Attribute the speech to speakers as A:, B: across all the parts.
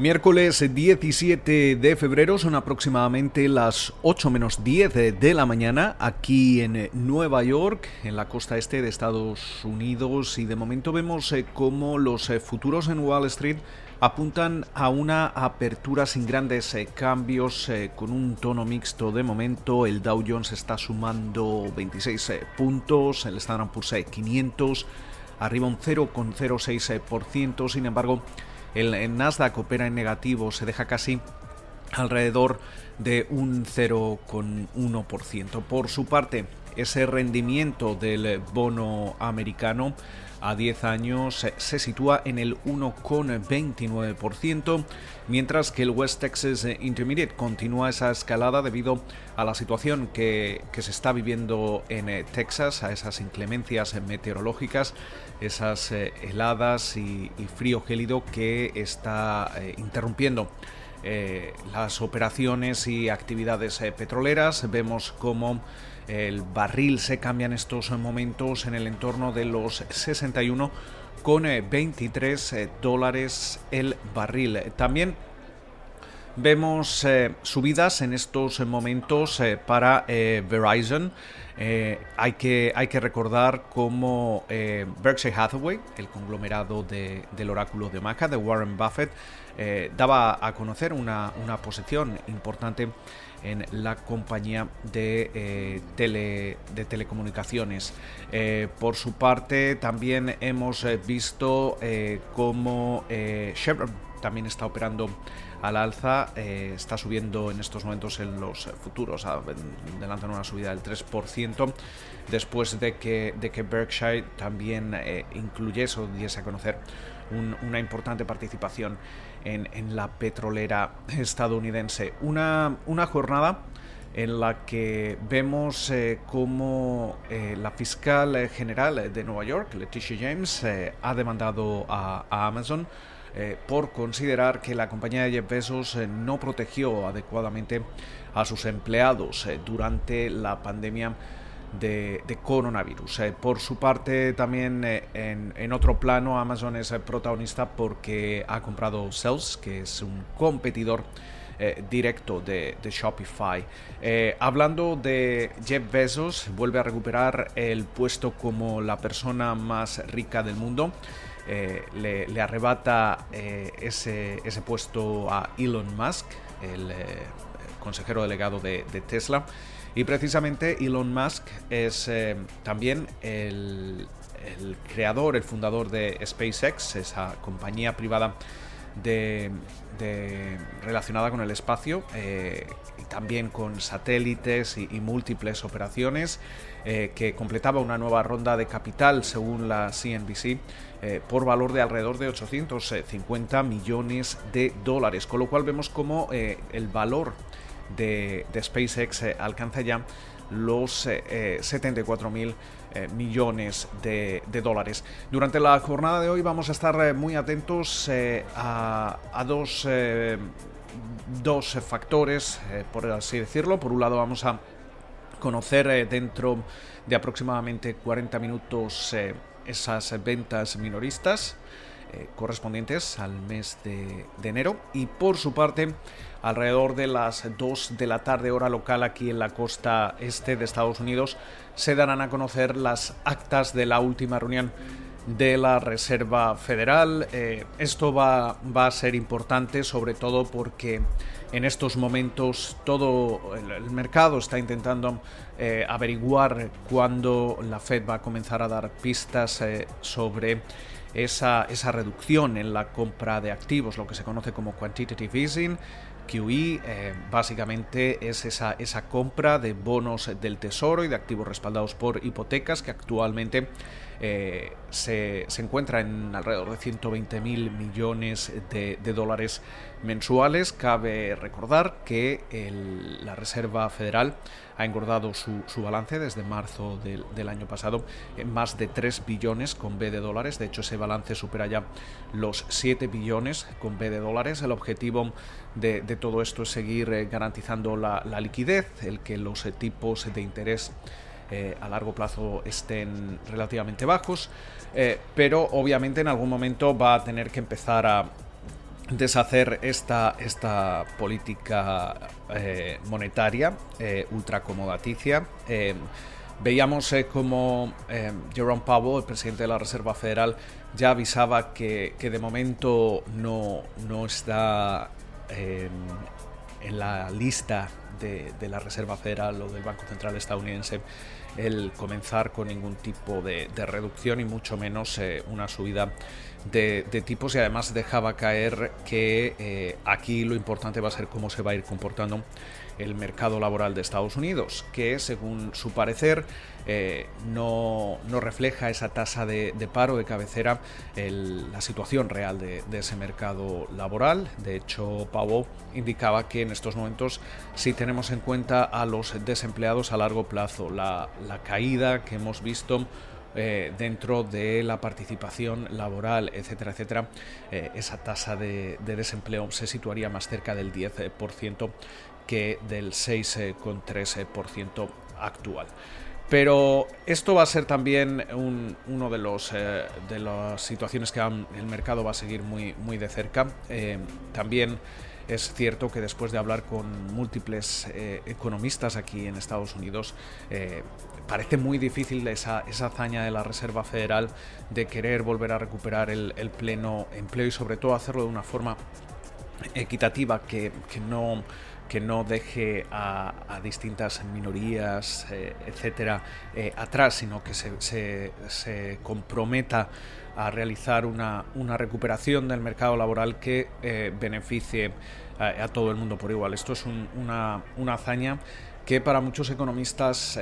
A: Miércoles 17 de febrero son aproximadamente las 8 menos 10 de la mañana aquí en Nueva York, en la costa este de Estados Unidos y de momento vemos eh, cómo los eh, futuros en Wall Street apuntan a una apertura sin grandes eh, cambios con un tono mixto de momento. El Dow Jones está sumando 26 puntos, el Standard Poor's 500 arriba un 0,06%, sin embargo el, Nasdaq opera en negativo, se deja casi alrededor de un 0,1%. Por su parte, ese rendimiento del bono americano a 10 años se sitúa en el 1,29%, mientras que el West Texas Intermediate continúa esa escalada debido a la situación que, se está viviendo en eh, Texas, a esas inclemencias meteorológicas, esas eh, heladas y, frío gélido que está eh, interrumpiendo. Las operaciones y actividades petroleras. Vemos cómo el barril se cambia en estos momentos en el entorno de los 61 con 23 eh, dólares el barril. También vemos eh, subidas en estos momentos eh, para Verizon. hay, que, hay que recordar cómo Berkshire Hathaway, el conglomerado del oráculo de Maca, de Warren Buffett, daba a conocer una, una posición importante en la compañía de, eh, tele, de telecomunicaciones. Eh, por su parte, también hemos eh, visto cómo Chevron también está operando al alza, está subiendo en estos momentos en los futuros, adelantan una subida del 3%, después de que, de que Berkshire también incluyese o diese a conocer una importante participación en, la petrolera estadounidense. Una, una jornada en la que vemos eh, cómo eh, la fiscal general de Nueva York, Leticia James, eh, ha demandado a, Amazon por considerar que la compañía de Jeff Bezos no protegió adecuadamente a sus empleados durante la pandemia de, coronavirus. Eh, por su parte, también eh, en, otro plano, Amazon es protagonista porque ha comprado Sales, que es un competidor eh, directo de, Shopify. hablando de Jeff Bezos, vuelve a recuperar el puesto como la persona más rica del mundo. Le, arrebata ese, ese, puesto a Elon Musk, el consejero delegado de Tesla. Y precisamente Elon Musk es eh, también el, creador, el fundador de SpaceX, esa compañía privada de, relacionada con el espacio eh, y también con satélites y, múltiples operaciones, eh, que completaba una nueva ronda de capital según la CNBC. por valor de alrededor de 850 millones de dólares, con lo cual vemos como el valor de, SpaceX eh, alcanza ya los 74 eh, eh, millones de, dólares. Durante la jornada de hoy vamos a estar muy atentos a, dos, dos factores, por así decirlo. Por un lado vamos a conocer dentro de aproximadamente 40 minutos esas ventas minoristas correspondientes al mes de, enero y por su parte alrededor de las 2 de la tarde hora local aquí en la costa este de Estados Unidos, se darán a conocer las actas de la última reunión de la Reserva Federal. Eh, esto va, a ser importante sobre todo porque en estos momentos todo el, mercado está intentando eh, averiguar cuándo la Fed va a comenzar a dar pistas eh, sobre esa, esa reducción en la compra de activos, lo que se conoce como quantitative easing. QE eh, básicamente es esa, esa compra de bonos del tesoro y de activos respaldados por hipotecas que actualmente eh, se, encuentra en alrededor de 120 mil millones de, dólares mensuales. Cabe recordar que la Reserva Federal ha engordado su, balance desde marzo del, año pasado en más de 3 billones con B de dólares. De hecho, ese balance supera ya los 7 billones con B de dólares. El objetivo de, todo esto es seguir eh, garantizando la, la liquidez, el que los tipos de interés eh, a largo plazo estén relativamente bajos, eh, pero obviamente en algún momento va a tener que empezar a, deshacer esta, esta política eh, monetaria eh, ultracomodaticia. Veíamos como Jerome Powell, el presidente de la Reserva Federal, ya avisaba que, de momento no, no está en la lista de, la Reserva Federal o del Banco Central estadounidense el comenzar con ningún tipo de, reducción y mucho menos eh, una subida de, tipos. Y además dejaba caer que eh, aquí lo importante va a ser cómo se va a ir comportando el mercado laboral de Estados Unidos, que según su parecer eh, no, refleja esa tasa de, paro de cabecera, la situación real de, ese mercado laboral. De hecho, Powell indicaba que en estos momentos, si tenemos en cuenta a los desempleados a largo plazo, la, caída que hemos visto eh, dentro de la participación laboral, etcétera, etcétera, eh, esa tasa de, desempleo se situaría más cerca del 10% que del 6,13% actual. Pero esto va a ser también uno de los eh, de las situaciones que el mercado va a seguir muy, muy de cerca. Eh, también es cierto que después de hablar con múltiples eh, economistas aquí en Estados Unidos, parece muy difícil esa, esa, hazaña de la Reserva Federal de querer volver a recuperar el, pleno empleo y sobre todo hacerlo de una forma equitativa que, que no que no deje a, distintas minorías, eh, etcétera, eh, atrás, sino que se, comprometa a realizar una, recuperación del mercado laboral que eh, beneficie a, todo el mundo por igual. Esto es una, hazaña que para muchos economistas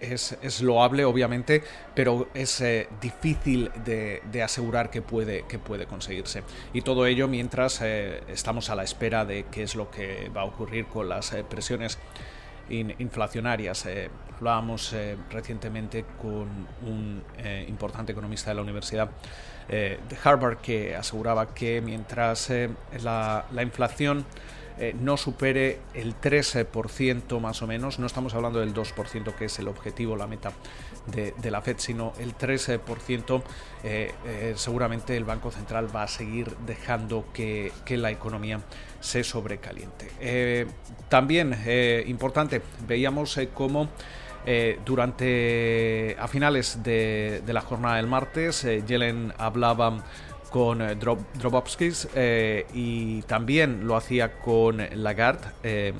A: es, loable, obviamente, pero es eh, difícil de, asegurar que puede, que puede conseguirse. Y todo ello mientras eh, estamos a la espera de qué es lo que va a ocurrir con las eh, presiones inflacionarias. hablábamos recientemente con un importante economista de la Universidad de Harvard que aseguraba que mientras la, la inflación eh, no supere el 13% más o menos. No estamos hablando del 2% que es el objetivo, la meta de, la Fed, sino el 13%. Eh, eh, seguramente el Banco Central va a seguir dejando que, la economía se sobrecaliente. también importante, veíamos cómo durante a finales de, la jornada del martes, Yellen hablaba con eh, eh, y también lo hacía con Lagarde. Eh,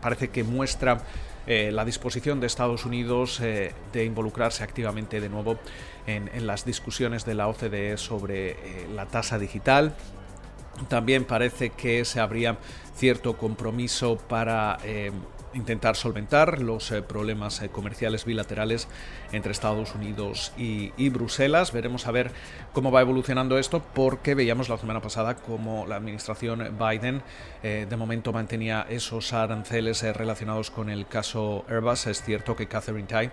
A: parece que muestra eh, la disposición de Estados Unidos de involucrarse activamente de nuevo en, en, las discusiones de la OCDE sobre la tasa digital. También parece que se habría cierto compromiso para intentar solventar los eh, problemas eh, comerciales bilaterales entre Estados Unidos y, Bruselas. Veremos a ver cómo va evolucionando esto porque veíamos la semana pasada como la administración Biden eh, de momento mantenía esos aranceles relacionados con el caso Airbus. Es cierto que Catherine Tai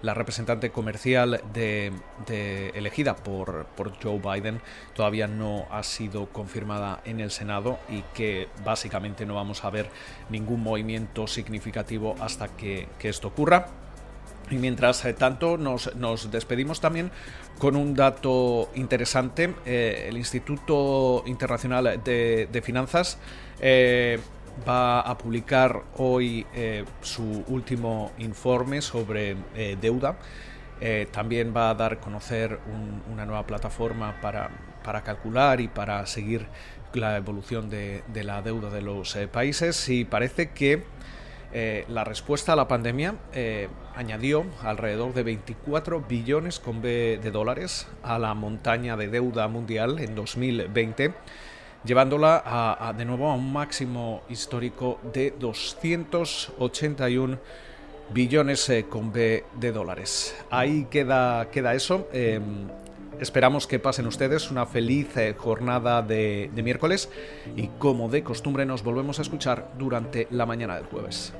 A: la representante comercial de, elegida por, por, Joe Biden todavía no ha sido confirmada en el Senado y que básicamente no vamos a ver ningún movimiento significativo hasta que, esto ocurra. Y mientras eh, tanto nos, despedimos también con un dato interesante. Eh, el Instituto Internacional de, Finanzas eh, va a publicar hoy su último informe sobre deuda. También va a dar a conocer una nueva plataforma para, calcular y para seguir la evolución de, la deuda de los países y parece que la respuesta a la pandemia añadió alrededor de 24 billones con B de dólares a la montaña de deuda mundial en 2020 llevándola a, de nuevo a un máximo histórico de 281 billones eh, con B de dólares. Ahí queda, queda eso. Esperamos que pasen ustedes una feliz eh, jornada de miércoles y como de costumbre nos volvemos a escuchar durante la mañana del jueves.